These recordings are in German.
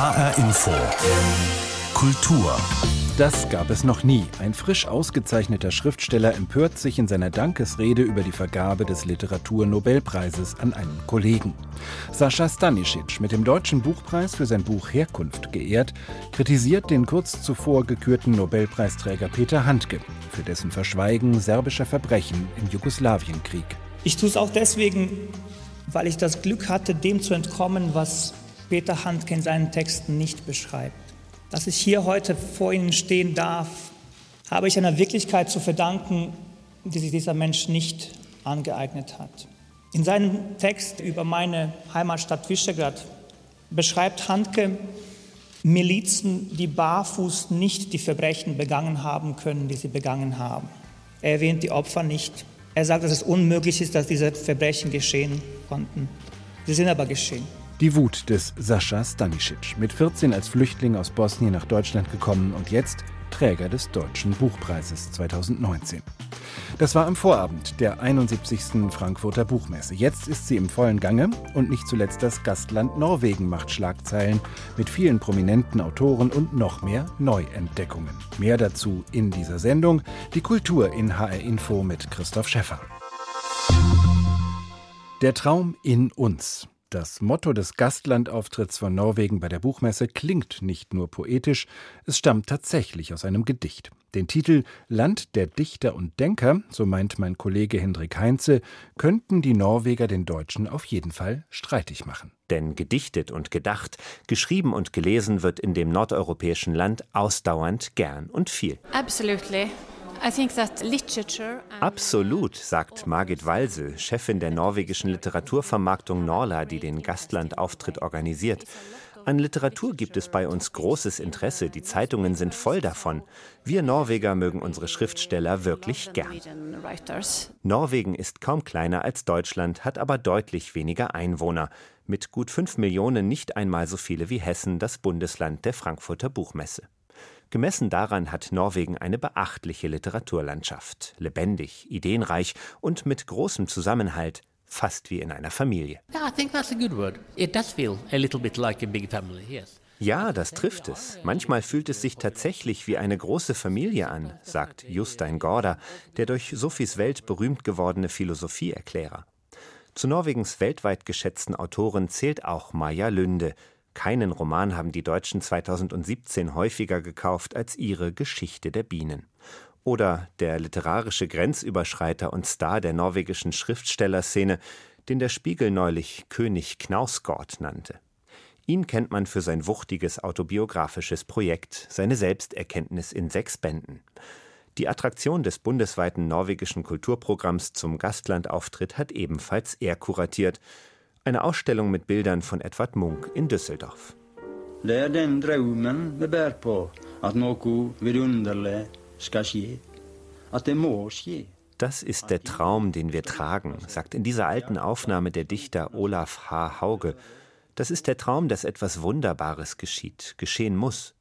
HR Info. Kultur. Das gab es noch nie. Ein frisch ausgezeichneter Schriftsteller empört sich in seiner Dankesrede über die Vergabe des Literaturnobelpreises an einen Kollegen. Sascha Stanisic, mit dem Deutschen Buchpreis für sein Buch Herkunft geehrt, kritisiert den kurz zuvor gekürten Nobelpreisträger Peter Handke für dessen Verschweigen serbischer Verbrechen im Jugoslawienkrieg. Ich tue es auch deswegen, weil ich das Glück hatte, dem zu entkommen, was Peter Handke in seinen Texten nicht beschreibt. Dass ich hier heute vor Ihnen stehen darf, habe ich einer Wirklichkeit zu verdanken, die sich dieser Mensch nicht angeeignet hat. In seinem Text über meine Heimatstadt Visegrad beschreibt Handke Milizen, die barfuß nicht die Verbrechen begangen haben können, die sie begangen haben. Er erwähnt die Opfer nicht. Er sagt, dass es unmöglich ist, dass diese Verbrechen geschehen konnten. Sie sind aber geschehen. Die Wut des Sascha Stanisic, mit 14 als Flüchtling aus Bosnien nach Deutschland gekommen und jetzt Träger des Deutschen Buchpreises 2019. Das war am Vorabend der 71. Frankfurter Buchmesse. Jetzt ist sie im vollen Gange und nicht zuletzt das Gastland Norwegen macht Schlagzeilen mit vielen prominenten Autoren und noch mehr Neuentdeckungen. Mehr dazu in dieser Sendung. Die Kultur in HR Info mit Christoph Schäffer. Der Traum in uns. Das Motto des Gastlandauftritts von Norwegen bei der Buchmesse klingt nicht nur poetisch, es stammt tatsächlich aus einem Gedicht. Den Titel Land der Dichter und Denker, so meint mein Kollege Hendrik Heinze, könnten die Norweger den Deutschen auf jeden Fall streitig machen. Denn gedichtet und gedacht, geschrieben und gelesen wird in dem nordeuropäischen Land ausdauernd gern und viel. Absolutely. Absolut, sagt Margit Walsel, Chefin der norwegischen Literaturvermarktung Norla, die den Gastlandauftritt organisiert. An Literatur gibt es bei uns großes Interesse, die Zeitungen sind voll davon. Wir Norweger mögen unsere Schriftsteller wirklich gern. Norwegen ist kaum kleiner als Deutschland, hat aber deutlich weniger Einwohner. Mit gut fünf Millionen nicht einmal so viele wie Hessen, das Bundesland der Frankfurter Buchmesse. Gemessen daran hat Norwegen eine beachtliche Literaturlandschaft, lebendig, ideenreich und mit großem Zusammenhalt, fast wie in einer Familie. Ja, das trifft es. Manchmal fühlt es sich tatsächlich wie eine große Familie an, sagt Jostein Gaarder, der durch Sophies Welt berühmt gewordene Philosophieerklärer. Zu Norwegens weltweit geschätzten Autoren zählt auch Maja Lünde, keinen Roman haben die Deutschen 2017 häufiger gekauft als ihre Geschichte der Bienen. Oder der literarische Grenzüberschreiter und Star der norwegischen Schriftstellerszene, den der Spiegel neulich König Knausgård nannte. Ihn kennt man für sein wuchtiges autobiografisches Projekt, seine Selbsterkenntnis in sechs Bänden. Die Attraktion des bundesweiten norwegischen Kulturprogramms zum Gastlandauftritt hat ebenfalls er kuratiert, eine Ausstellung mit Bildern von Edvard Munk in Düsseldorf. Das ist der Traum, den wir tragen, sagt in dieser alten Aufnahme der Dichter Olaf H. Hauge. Das ist der Traum, dass etwas Wunderbares geschieht, geschehen muss.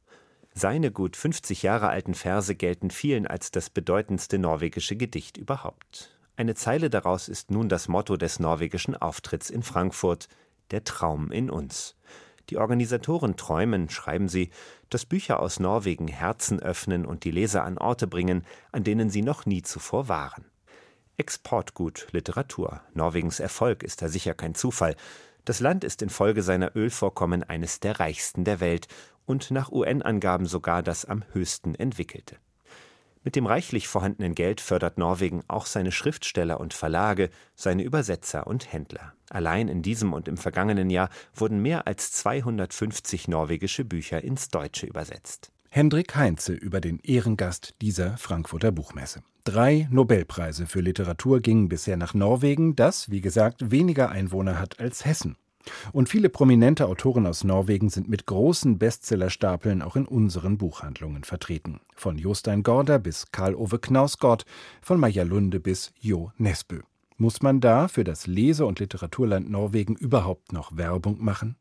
Seine gut 50 Jahre alten Verse gelten vielen als das bedeutendste norwegische Gedicht überhaupt. Eine Zeile daraus ist nun das Motto des norwegischen Auftritts in Frankfurt Der Traum in uns. Die Organisatoren träumen, schreiben sie, dass Bücher aus Norwegen Herzen öffnen und die Leser an Orte bringen, an denen sie noch nie zuvor waren. Exportgut Literatur. Norwegens Erfolg ist da sicher kein Zufall. Das Land ist infolge seiner Ölvorkommen eines der reichsten der Welt und nach UN-Angaben sogar das am höchsten entwickelte. Mit dem reichlich vorhandenen Geld fördert Norwegen auch seine Schriftsteller und Verlage, seine Übersetzer und Händler. Allein in diesem und im vergangenen Jahr wurden mehr als 250 norwegische Bücher ins Deutsche übersetzt. Hendrik Heinze über den Ehrengast dieser Frankfurter Buchmesse. Drei Nobelpreise für Literatur gingen bisher nach Norwegen, das, wie gesagt, weniger Einwohner hat als Hessen. Und viele prominente Autoren aus Norwegen sind mit großen Bestsellerstapeln auch in unseren Buchhandlungen vertreten. Von Jostein Gorder bis Karl-Ove Knausgott, von Maja Lunde bis Jo Nesbø. Muss man da für das Lese- und Literaturland Norwegen überhaupt noch Werbung machen?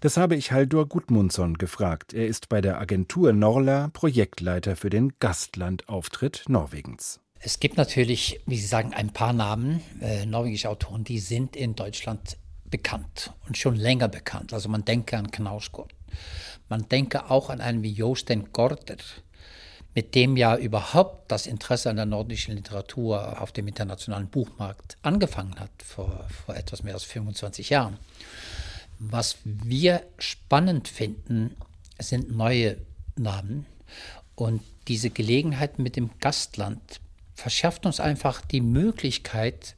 Das habe ich Haldur Gudmundsson gefragt. Er ist bei der Agentur Norla Projektleiter für den Gastlandauftritt Norwegens. Es gibt natürlich, wie Sie sagen, ein paar Namen, äh, norwegische Autoren, die sind in Deutschland bekannt und schon länger bekannt. Also man denke an Knausgård. Man denke auch an einen wie Jostein Gorder, mit dem ja überhaupt das Interesse an der nordischen Literatur auf dem internationalen Buchmarkt angefangen hat, vor, vor etwas mehr als 25 Jahren. Was wir spannend finden, sind neue Namen. Und diese Gelegenheit mit dem Gastland verschafft uns einfach die Möglichkeit,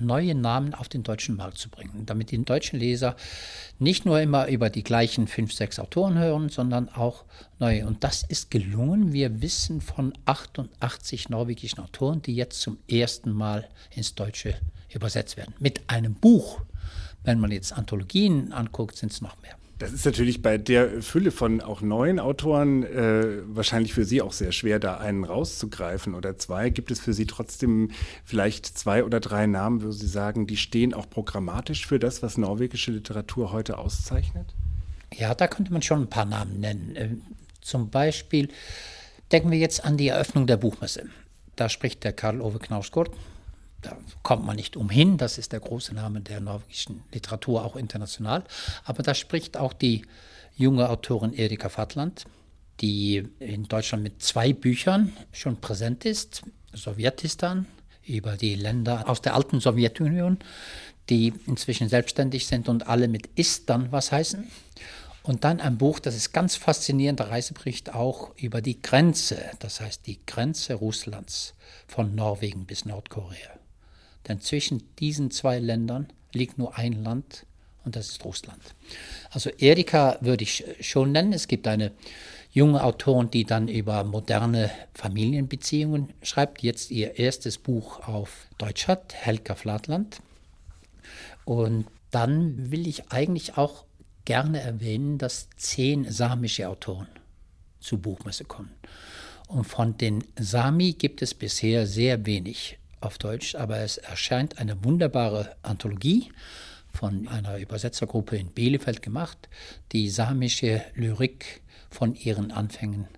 neue Namen auf den deutschen Markt zu bringen, damit die deutschen Leser nicht nur immer über die gleichen fünf, sechs Autoren hören, sondern auch neue. Und das ist gelungen. Wir wissen von 88 norwegischen Autoren, die jetzt zum ersten Mal ins Deutsche übersetzt werden. Mit einem Buch. Wenn man jetzt Anthologien anguckt, sind es noch mehr. Das ist natürlich bei der Fülle von auch neuen Autoren äh, wahrscheinlich für Sie auch sehr schwer, da einen rauszugreifen oder zwei. Gibt es für Sie trotzdem vielleicht zwei oder drei Namen, wo Sie sagen, die stehen auch programmatisch für das, was norwegische Literatur heute auszeichnet? Ja, da könnte man schon ein paar Namen nennen. Äh, zum Beispiel denken wir jetzt an die Eröffnung der Buchmesse. Da spricht der Karl Ove Knausgård, da kommt man nicht umhin, das ist der große Name der norwegischen Literatur, auch international. Aber da spricht auch die junge Autorin Erika Fatland, die in Deutschland mit zwei Büchern schon präsent ist, Sowjetistan, über die Länder aus der alten Sowjetunion, die inzwischen selbstständig sind und alle mit Istan was heißen. Und dann ein Buch, das ist ganz faszinierend, der Reisebericht auch über die Grenze, das heißt die Grenze Russlands von Norwegen bis Nordkorea. Denn zwischen diesen zwei Ländern liegt nur ein Land und das ist Russland. Also Erika würde ich schon nennen. Es gibt eine junge Autorin, die dann über moderne Familienbeziehungen schreibt, jetzt ihr erstes Buch auf Deutsch hat, Helga Flatland. Und dann will ich eigentlich auch gerne erwähnen, dass zehn samische Autoren zu Buchmesse kommen. Und von den Sami gibt es bisher sehr wenig auf Deutsch, aber es erscheint eine wunderbare Anthologie von einer Übersetzergruppe in Bielefeld gemacht, die samische Lyrik von ihren Anfängen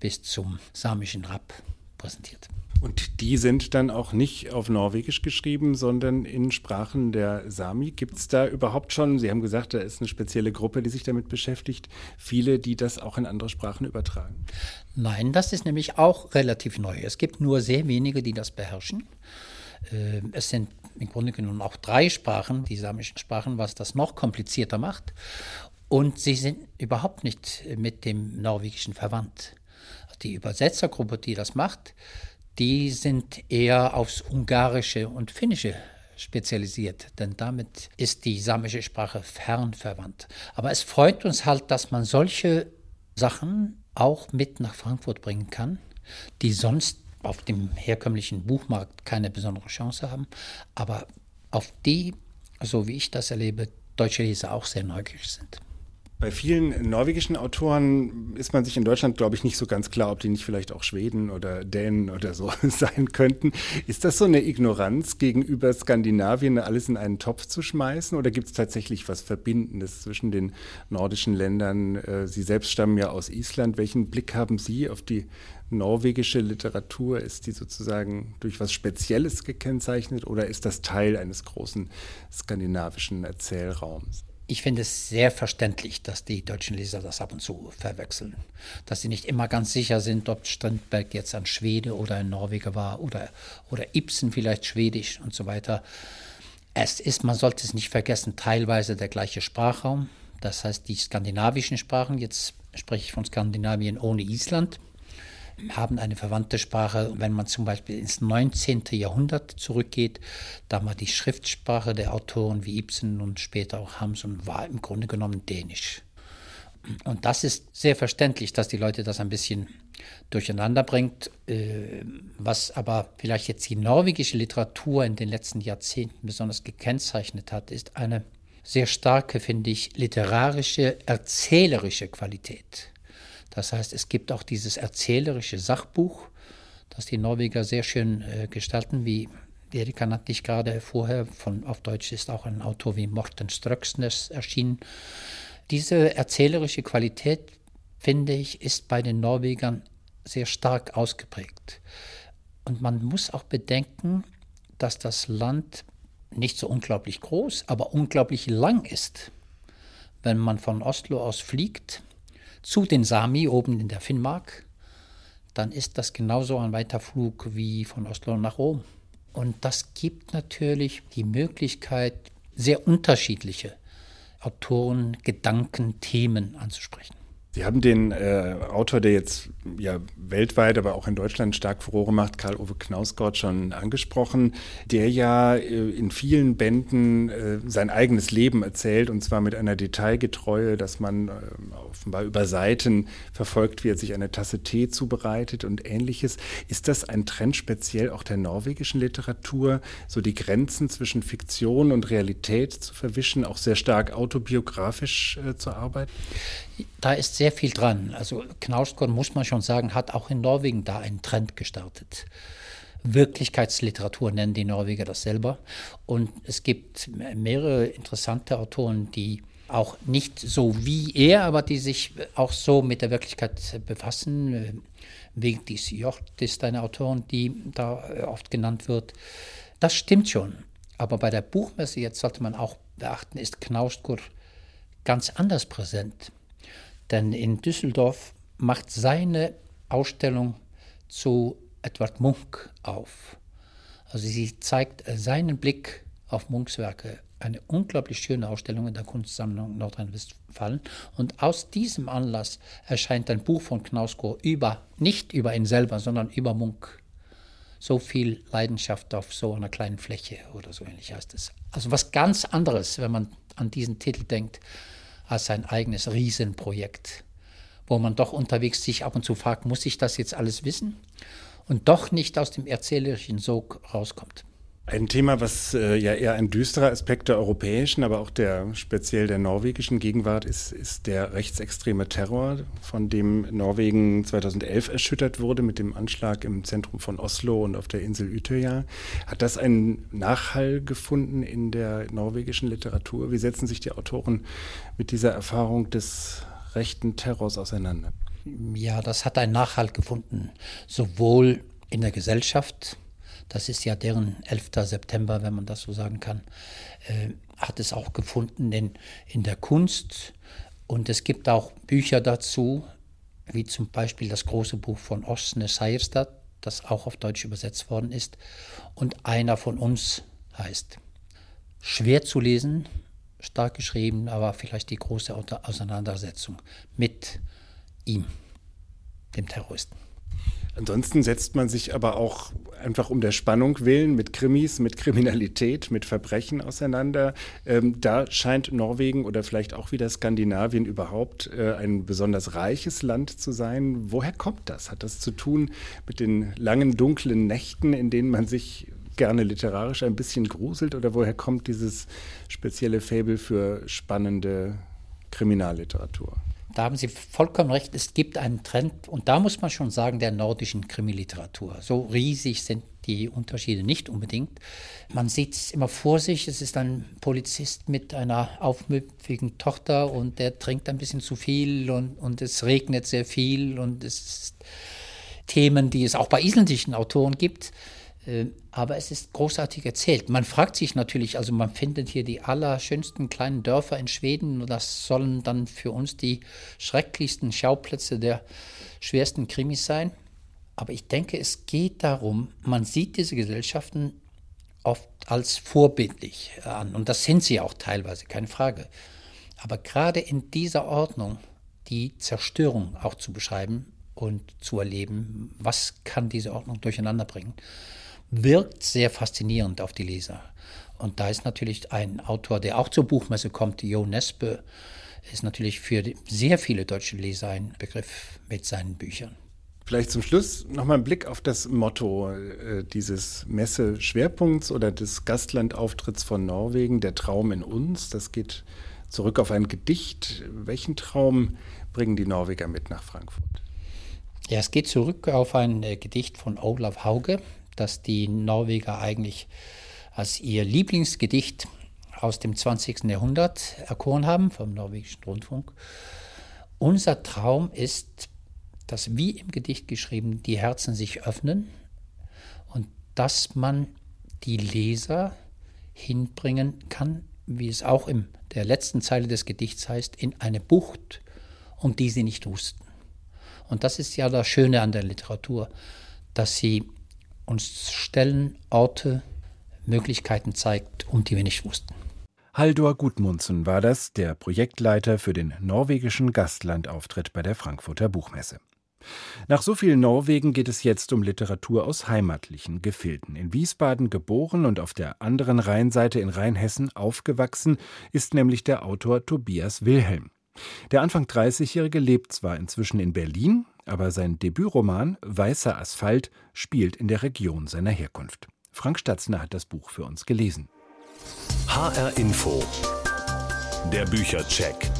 bis zum samischen Rap präsentiert. Und die sind dann auch nicht auf Norwegisch geschrieben, sondern in Sprachen der Sami. Gibt es da überhaupt schon, Sie haben gesagt, da ist eine spezielle Gruppe, die sich damit beschäftigt, viele, die das auch in andere Sprachen übertragen? Nein, das ist nämlich auch relativ neu. Es gibt nur sehr wenige, die das beherrschen. Ähm, es sind im Grunde genommen auch drei Sprachen, die samischen Sprachen, was das noch komplizierter macht. Und sie sind überhaupt nicht mit dem Norwegischen verwandt. Die Übersetzergruppe, die das macht, die sind eher aufs Ungarische und Finnische spezialisiert, denn damit ist die samische Sprache fern verwandt. Aber es freut uns halt, dass man solche Sachen auch mit nach Frankfurt bringen kann, die sonst auf dem herkömmlichen Buchmarkt keine besondere Chance haben, aber auf die, so wie ich das erlebe, deutsche Leser auch sehr neugierig sind. Bei vielen norwegischen Autoren ist man sich in Deutschland, glaube ich, nicht so ganz klar, ob die nicht vielleicht auch Schweden oder Dänen oder so sein könnten. Ist das so eine Ignoranz gegenüber Skandinavien, alles in einen Topf zu schmeißen? Oder gibt es tatsächlich was Verbindendes zwischen den nordischen Ländern? Äh, Sie selbst stammen ja aus Island. Welchen Blick haben Sie auf die norwegische Literatur? Ist die sozusagen durch was Spezielles gekennzeichnet oder ist das Teil eines großen skandinavischen Erzählraums? Ich finde es sehr verständlich, dass die deutschen Leser das ab und zu verwechseln. Dass sie nicht immer ganz sicher sind, ob Strindberg jetzt ein Schwede oder ein Norweger war oder, oder Ibsen vielleicht schwedisch und so weiter. Es ist, man sollte es nicht vergessen, teilweise der gleiche Sprachraum. Das heißt, die skandinavischen Sprachen, jetzt spreche ich von Skandinavien ohne Island, haben eine verwandte Sprache. Wenn man zum Beispiel ins 19. Jahrhundert zurückgeht, da war die Schriftsprache der Autoren wie Ibsen und später auch Hamsun war im Grunde genommen Dänisch. Und das ist sehr verständlich, dass die Leute das ein bisschen durcheinander bringt. Äh, was aber vielleicht jetzt die norwegische Literatur in den letzten Jahrzehnten besonders gekennzeichnet hat, ist eine sehr starke, finde ich, literarische, erzählerische Qualität. Das heißt, es gibt auch dieses erzählerische Sachbuch, das die Norweger sehr schön äh, gestalten, wie Erika nannte ich gerade vorher, von, auf Deutsch ist auch ein Autor wie Morten Ströksnes erschienen. Diese erzählerische Qualität, finde ich, ist bei den Norwegern sehr stark ausgeprägt. Und man muss auch bedenken, dass das Land nicht so unglaublich groß, aber unglaublich lang ist. wenn man von Oslo aus fliegt zu den Sami oben in der Finnmark, dann ist das genauso ein weiter Flug wie von Oslo nach Rom. Und das gibt natürlich die Möglichkeit, sehr unterschiedliche Autoren, Gedanken, Themen anzusprechen. Sie haben den äh, Autor, der jetzt ja weltweit, aber auch in Deutschland stark Furore macht, Karl-Ove Knausgott, schon angesprochen, der ja äh, in vielen Bänden äh, sein eigenes Leben erzählt und zwar mit einer Detailgetreue, dass man äh, offenbar über Seiten verfolgt, wie er sich eine Tasse Tee zubereitet und ähnliches. Ist das ein Trend speziell auch der norwegischen Literatur, so die Grenzen zwischen Fiktion und Realität zu verwischen, auch sehr stark autobiografisch äh, zu arbeiten? Da ist sehr viel dran. Also Knausgård, muss man schon sagen, hat auch in Norwegen da einen Trend gestartet. Wirklichkeitsliteratur nennen die Norweger das selber. Und es gibt mehrere interessante Autoren, die auch nicht so wie er, aber die sich auch so mit der Wirklichkeit befassen. Vigdis Hjort ist eine Autorin, die da oft genannt wird. Das stimmt schon. Aber bei der Buchmesse, jetzt sollte man auch beachten, ist Knausgård ganz anders präsent. Denn in Düsseldorf macht seine Ausstellung zu Edward Munk auf. Also sie zeigt seinen Blick auf Munks Werke. Eine unglaublich schöne Ausstellung in der Kunstsammlung Nordrhein-Westfalen. Und aus diesem Anlass erscheint ein Buch von Knausgård über, nicht über ihn selber, sondern über Munk. So viel Leidenschaft auf so einer kleinen Fläche oder so ähnlich heißt es. Also was ganz anderes, wenn man an diesen Titel denkt, als sein eigenes Riesenprojekt, wo man doch unterwegs sich ab und zu fragt, muss ich das jetzt alles wissen? Und doch nicht aus dem erzählerischen Sog rauskommt. Ein Thema, was äh, ja eher ein düsterer Aspekt der europäischen, aber auch der speziell der norwegischen Gegenwart ist, ist der rechtsextreme Terror, von dem Norwegen 2011 erschüttert wurde mit dem Anschlag im Zentrum von Oslo und auf der Insel Utøya. Hat das einen Nachhall gefunden in der norwegischen Literatur? Wie setzen sich die Autoren mit dieser Erfahrung des rechten Terrors auseinander? Ja, das hat einen Nachhall gefunden, sowohl in der Gesellschaft, das ist ja deren 11. September, wenn man das so sagen kann, äh, hat es auch gefunden in, in der Kunst. Und es gibt auch Bücher dazu, wie zum Beispiel das große Buch von Osne Seierstad, das auch auf Deutsch übersetzt worden ist. Und einer von uns heißt. Schwer zu lesen, stark geschrieben, aber vielleicht die große Auseinandersetzung mit ihm, dem Terroristen. Ansonsten setzt man sich aber auch einfach um der Spannung willen mit Krimis, mit Kriminalität, mit Verbrechen auseinander. Ähm, da scheint Norwegen oder vielleicht auch wieder Skandinavien überhaupt äh, ein besonders reiches Land zu sein. Woher kommt das? Hat das zu tun mit den langen, dunklen Nächten, in denen man sich gerne literarisch ein bisschen gruselt? Oder woher kommt dieses spezielle Faible für spannende Kriminalliteratur? Da haben Sie vollkommen recht. Es gibt einen Trend, und da muss man schon sagen, der nordischen Krimiliteratur. So riesig sind die Unterschiede nicht unbedingt. Man sieht es immer vor sich. Es ist ein Polizist mit einer aufmüpfigen Tochter und der trinkt ein bisschen zu viel und, und es regnet sehr viel und es ist Themen, die es auch bei isländischen Autoren gibt. Äh, aber es ist großartig erzählt. Man fragt sich natürlich, also man findet hier die allerschönsten kleinen Dörfer in Schweden und das sollen dann für uns die schrecklichsten Schauplätze der schwersten Krimis sein. Aber ich denke, es geht darum, man sieht diese Gesellschaften oft als vorbildlich an und das sind sie auch teilweise, keine Frage. Aber gerade in dieser Ordnung die Zerstörung auch zu beschreiben und zu erleben, was kann diese Ordnung durcheinander bringen wirkt sehr faszinierend auf die Leser. Und da ist natürlich ein Autor, der auch zur Buchmesse kommt, Jo Nespe, ist natürlich für sehr viele deutsche Leser ein Begriff mit seinen Büchern. Vielleicht zum Schluss nochmal ein Blick auf das Motto äh, dieses Messe-Schwerpunkts oder des Gastlandauftritts von Norwegen, der Traum in uns. Das geht zurück auf ein Gedicht. Welchen Traum bringen die Norweger mit nach Frankfurt? Ja, es geht zurück auf ein äh, Gedicht von Olaf Hauge, das die Norweger eigentlich als ihr Lieblingsgedicht aus dem 20. Jahrhundert erkoren haben vom norwegischen Rundfunk. Unser Traum ist, dass wie im Gedicht geschrieben die Herzen sich öffnen und dass man die Leser hinbringen kann, wie es auch im der letzten Zeile des Gedichts heißt, in eine Bucht, um die sie nicht wussten. Und das ist ja das Schöne an der Literatur, dass sie uns Stellen, Orte, Möglichkeiten zeigt, um die wir nicht wussten. Haldor Gudmundsen war das, der Projektleiter für den norwegischen Gastlandauftritt bei der Frankfurter Buchmesse. Nach so viel Norwegen geht es jetzt um Literatur aus heimatlichen Gefilden. In Wiesbaden geboren und auf der anderen Rheinseite in Rheinhessen aufgewachsen ist nämlich der Autor Tobias Wilhelm. Der Anfang 30-Jährige lebt zwar inzwischen in Berlin, aber sein Debütroman Weißer Asphalt spielt in der Region seiner Herkunft. Frank Statzner hat das Buch für uns gelesen. HR Info. Der Büchercheck.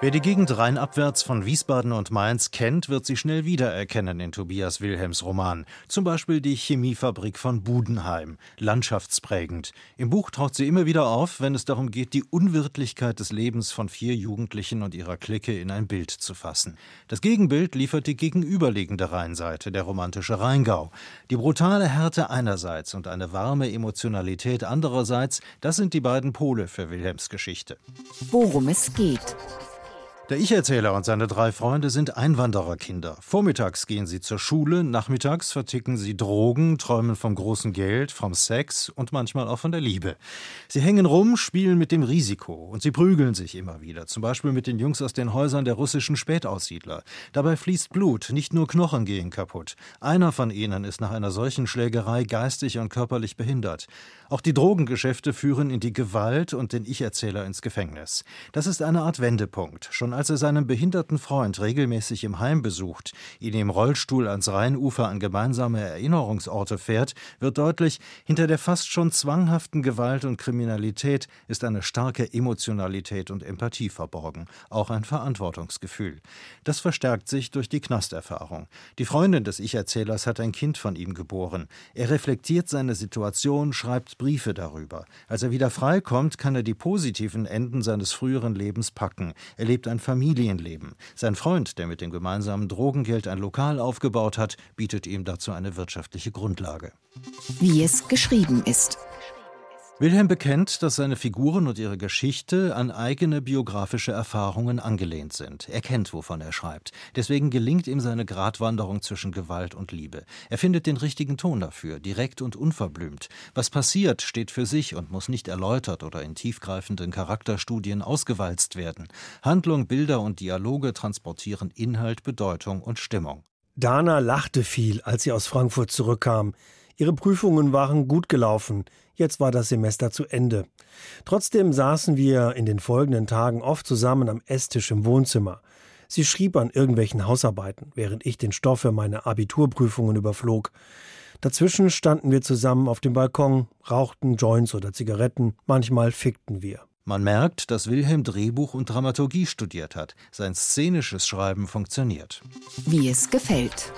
Wer die Gegend rheinabwärts von Wiesbaden und Mainz kennt, wird sie schnell wiedererkennen in Tobias Wilhelms Roman. Zum Beispiel die Chemiefabrik von Budenheim, landschaftsprägend. Im Buch taucht sie immer wieder auf, wenn es darum geht, die Unwirtlichkeit des Lebens von vier Jugendlichen und ihrer Clique in ein Bild zu fassen. Das Gegenbild liefert die gegenüberliegende Rheinseite, der romantische Rheingau. Die brutale Härte einerseits und eine warme Emotionalität andererseits, das sind die beiden Pole für Wilhelms Geschichte. Worum es geht. Der Ich-Erzähler und seine drei Freunde sind Einwandererkinder. Vormittags gehen sie zur Schule, nachmittags verticken sie Drogen, träumen vom großen Geld, vom Sex und manchmal auch von der Liebe. Sie hängen rum, spielen mit dem Risiko und sie prügeln sich immer wieder, zum Beispiel mit den Jungs aus den Häusern der russischen Spätaussiedler. Dabei fließt Blut, nicht nur Knochen gehen kaputt. Einer von ihnen ist nach einer solchen Schlägerei geistig und körperlich behindert. Auch die Drogengeschäfte führen in die Gewalt und den Ich-Erzähler ins Gefängnis. Das ist eine Art Wendepunkt. Schon als er seinen behinderten Freund regelmäßig im Heim besucht, ihn im Rollstuhl ans Rheinufer an gemeinsame Erinnerungsorte fährt, wird deutlich, hinter der fast schon zwanghaften Gewalt und Kriminalität ist eine starke Emotionalität und Empathie verborgen, auch ein Verantwortungsgefühl. Das verstärkt sich durch die Knasterfahrung. Die Freundin des Ich-Erzählers hat ein Kind von ihm geboren. Er reflektiert seine Situation, schreibt Briefe darüber. Als er wieder freikommt, kann er die positiven Enden seines früheren Lebens packen. Er lebt ein Familienleben. Sein Freund, der mit dem gemeinsamen Drogengeld ein Lokal aufgebaut hat, bietet ihm dazu eine wirtschaftliche Grundlage. Wie es geschrieben ist. Wilhelm bekennt, dass seine Figuren und ihre Geschichte an eigene biografische Erfahrungen angelehnt sind. Er kennt, wovon er schreibt. Deswegen gelingt ihm seine Gratwanderung zwischen Gewalt und Liebe. Er findet den richtigen Ton dafür, direkt und unverblümt. Was passiert, steht für sich und muss nicht erläutert oder in tiefgreifenden Charakterstudien ausgewalzt werden. Handlung, Bilder und Dialoge transportieren Inhalt, Bedeutung und Stimmung. Dana lachte viel, als sie aus Frankfurt zurückkam. Ihre Prüfungen waren gut gelaufen. Jetzt war das Semester zu Ende. Trotzdem saßen wir in den folgenden Tagen oft zusammen am Esstisch im Wohnzimmer. Sie schrieb an irgendwelchen Hausarbeiten, während ich den Stoff für meine Abiturprüfungen überflog. Dazwischen standen wir zusammen auf dem Balkon, rauchten Joints oder Zigaretten, manchmal fickten wir. Man merkt, dass Wilhelm Drehbuch und Dramaturgie studiert hat. Sein szenisches Schreiben funktioniert. Wie es gefällt.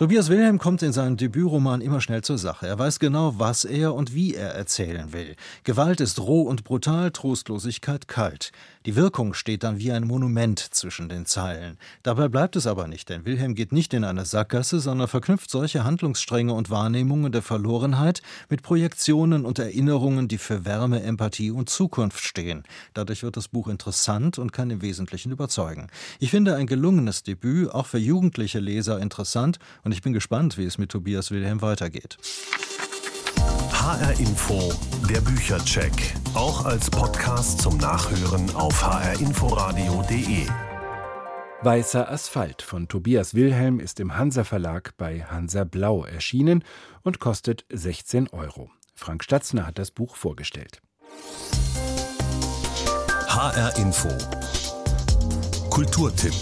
Tobias Wilhelm kommt in seinem Debütroman immer schnell zur Sache. Er weiß genau, was er und wie er erzählen will. Gewalt ist roh und brutal, Trostlosigkeit kalt. Die Wirkung steht dann wie ein Monument zwischen den Zeilen. Dabei bleibt es aber nicht, denn Wilhelm geht nicht in eine Sackgasse, sondern verknüpft solche Handlungsstränge und Wahrnehmungen der Verlorenheit mit Projektionen und Erinnerungen, die für Wärme, Empathie und Zukunft stehen. Dadurch wird das Buch interessant und kann im Wesentlichen überzeugen. Ich finde ein gelungenes Debüt, auch für jugendliche Leser interessant und ich bin gespannt, wie es mit Tobias Wilhelm weitergeht. HR Info, der Büchercheck. Auch als Podcast zum Nachhören auf hrinforadio.de. Weißer Asphalt von Tobias Wilhelm ist im Hansa Verlag bei Hansa Blau erschienen und kostet 16 Euro. Frank Statzner hat das Buch vorgestellt. HR Info. Kulturtipp.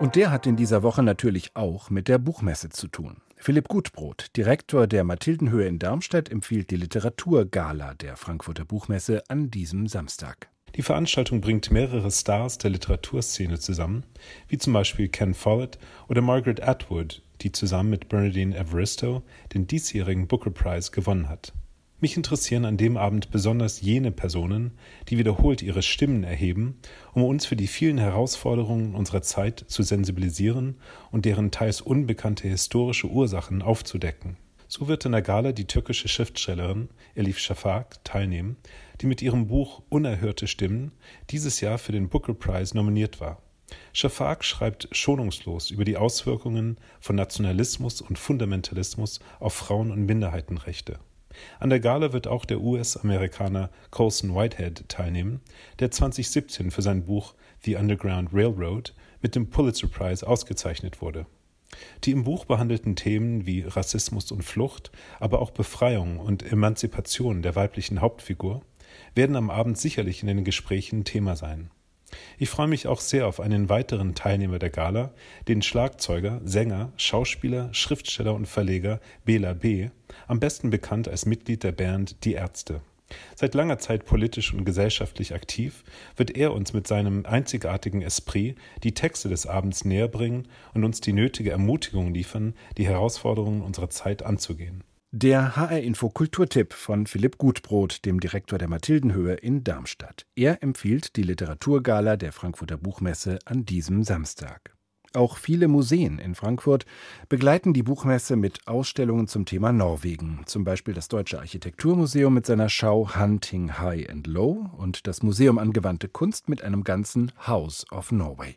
Und der hat in dieser Woche natürlich auch mit der Buchmesse zu tun. Philipp Gutbrot, Direktor der Mathildenhöhe in Darmstadt, empfiehlt die Literaturgala der Frankfurter Buchmesse an diesem Samstag. Die Veranstaltung bringt mehrere Stars der Literaturszene zusammen, wie zum Beispiel Ken Follett oder Margaret Atwood, die zusammen mit Bernadine Evaristo den diesjährigen Booker Prize gewonnen hat. Mich interessieren an dem Abend besonders jene Personen, die wiederholt ihre Stimmen erheben, um uns für die vielen Herausforderungen unserer Zeit zu sensibilisieren und deren teils unbekannte historische Ursachen aufzudecken. So wird in der Gala die türkische Schriftstellerin Elif Shafak teilnehmen, die mit ihrem Buch Unerhörte Stimmen dieses Jahr für den Booker Prize nominiert war. Shafak schreibt schonungslos über die Auswirkungen von Nationalismus und Fundamentalismus auf Frauen- und Minderheitenrechte. An der Gala wird auch der US-Amerikaner Colson Whitehead teilnehmen, der 2017 für sein Buch The Underground Railroad mit dem Pulitzer Prize ausgezeichnet wurde. Die im Buch behandelten Themen wie Rassismus und Flucht, aber auch Befreiung und Emanzipation der weiblichen Hauptfigur werden am Abend sicherlich in den Gesprächen Thema sein. Ich freue mich auch sehr auf einen weiteren Teilnehmer der Gala, den Schlagzeuger, Sänger, Schauspieler, Schriftsteller und Verleger Bela B., am besten bekannt als Mitglied der Band Die Ärzte. Seit langer Zeit politisch und gesellschaftlich aktiv, wird er uns mit seinem einzigartigen Esprit die Texte des Abends näherbringen und uns die nötige Ermutigung liefern, die Herausforderungen unserer Zeit anzugehen. Der HR-Info Kulturtipp von Philipp Gutbrot, dem Direktor der Mathildenhöhe in Darmstadt. Er empfiehlt die Literaturgala der Frankfurter Buchmesse an diesem Samstag. Auch viele Museen in Frankfurt begleiten die Buchmesse mit Ausstellungen zum Thema Norwegen, zum Beispiel das Deutsche Architekturmuseum mit seiner Schau Hunting High and Low und das Museum Angewandte Kunst mit einem ganzen House of Norway.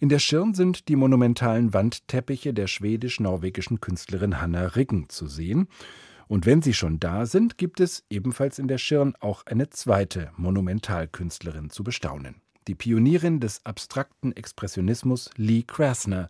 In der Schirn sind die monumentalen Wandteppiche der schwedisch-norwegischen Künstlerin Hanna Riggen zu sehen. Und wenn sie schon da sind, gibt es ebenfalls in der Schirn auch eine zweite Monumentalkünstlerin zu bestaunen die Pionierin des abstrakten Expressionismus Lee Krasner,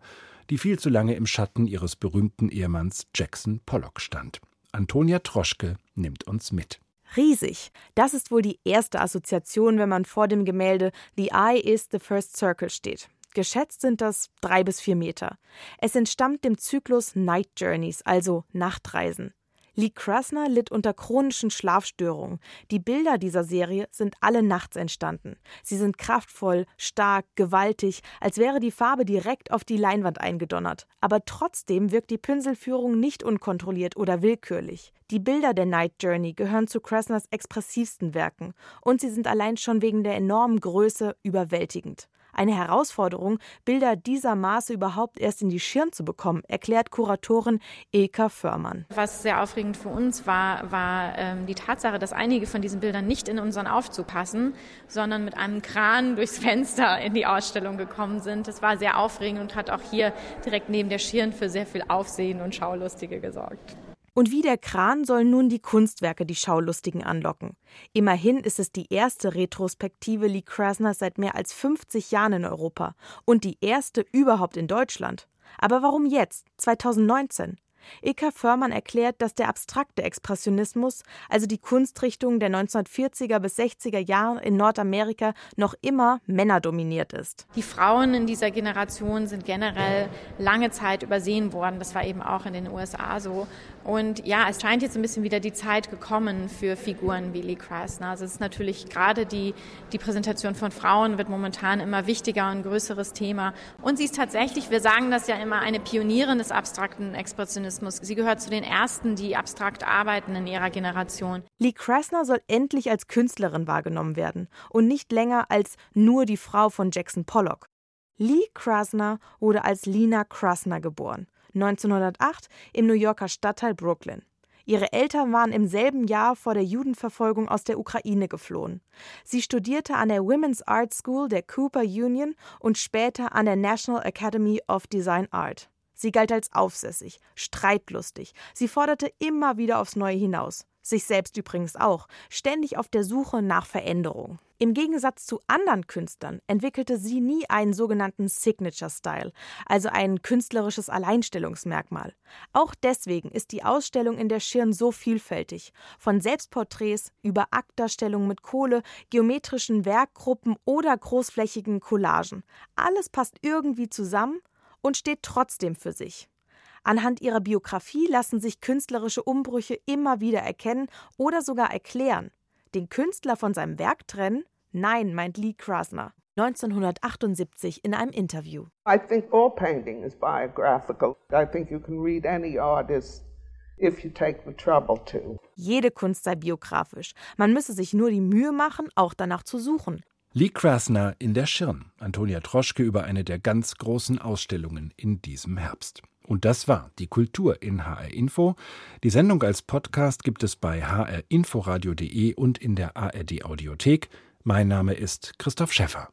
die viel zu lange im Schatten ihres berühmten Ehemanns Jackson Pollock stand. Antonia Troschke nimmt uns mit. Riesig. Das ist wohl die erste Assoziation, wenn man vor dem Gemälde The Eye is the First Circle steht. Geschätzt sind das drei bis vier Meter. Es entstammt dem Zyklus Night Journeys, also Nachtreisen. Lee Krasner litt unter chronischen Schlafstörungen. Die Bilder dieser Serie sind alle nachts entstanden. Sie sind kraftvoll, stark, gewaltig, als wäre die Farbe direkt auf die Leinwand eingedonnert. Aber trotzdem wirkt die Pinselführung nicht unkontrolliert oder willkürlich. Die Bilder der Night Journey gehören zu Krasners expressivsten Werken und sie sind allein schon wegen der enormen Größe überwältigend. Eine Herausforderung, Bilder dieser Maße überhaupt erst in die Schirn zu bekommen, erklärt Kuratorin Ilka Förmann. Was sehr aufregend für uns war, war ähm, die Tatsache, dass einige von diesen Bildern nicht in unseren Aufzug passen, sondern mit einem Kran durchs Fenster in die Ausstellung gekommen sind. Das war sehr aufregend und hat auch hier direkt neben der Schirn für sehr viel Aufsehen und Schaulustige gesorgt. Und wie der Kran sollen nun die Kunstwerke die Schaulustigen anlocken. Immerhin ist es die erste Retrospektive Lee Krasner seit mehr als 50 Jahren in Europa und die erste überhaupt in Deutschland. Aber warum jetzt, 2019? Ilka Förmann erklärt, dass der abstrakte Expressionismus, also die Kunstrichtung der 1940er bis 60er Jahre in Nordamerika, noch immer männerdominiert ist. Die Frauen in dieser Generation sind generell lange Zeit übersehen worden. Das war eben auch in den USA so. Und ja, es scheint jetzt ein bisschen wieder die Zeit gekommen für Figuren wie Lee Krasner. Also es ist natürlich gerade die, die Präsentation von Frauen wird momentan immer wichtiger und größeres Thema. Und sie ist tatsächlich, wir sagen das ja immer, eine Pionierin des abstrakten Expressionismus. Sie gehört zu den ersten, die abstrakt arbeiten in ihrer Generation. Lee Krasner soll endlich als Künstlerin wahrgenommen werden und nicht länger als nur die Frau von Jackson Pollock. Lee Krasner wurde als Lina Krasner geboren. 1908 im New Yorker Stadtteil Brooklyn. Ihre Eltern waren im selben Jahr vor der Judenverfolgung aus der Ukraine geflohen. Sie studierte an der Women's Art School der Cooper Union und später an der National Academy of Design Art. Sie galt als aufsässig, streitlustig. Sie forderte immer wieder aufs Neue hinaus sich selbst übrigens auch, ständig auf der Suche nach Veränderung. Im Gegensatz zu anderen Künstlern entwickelte sie nie einen sogenannten Signature Style, also ein künstlerisches Alleinstellungsmerkmal. Auch deswegen ist die Ausstellung in der Schirn so vielfältig, von Selbstporträts über Aktdarstellungen mit Kohle, geometrischen Werkgruppen oder großflächigen Collagen. Alles passt irgendwie zusammen und steht trotzdem für sich. Anhand ihrer Biografie lassen sich künstlerische Umbrüche immer wieder erkennen oder sogar erklären. Den Künstler von seinem Werk trennen? Nein, meint Lee Krasner. 1978 in einem Interview. I think all painting is biographical. I think you can read any artist if you take the trouble to. Jede Kunst sei biografisch. Man müsse sich nur die Mühe machen, auch danach zu suchen. Lee Krasner in der Schirn. Antonia Troschke über eine der ganz großen Ausstellungen in diesem Herbst. Und das war die Kultur in HR Info. Die Sendung als Podcast gibt es bei hrinforadio.de und in der ARD Audiothek. Mein Name ist Christoph Schäffer.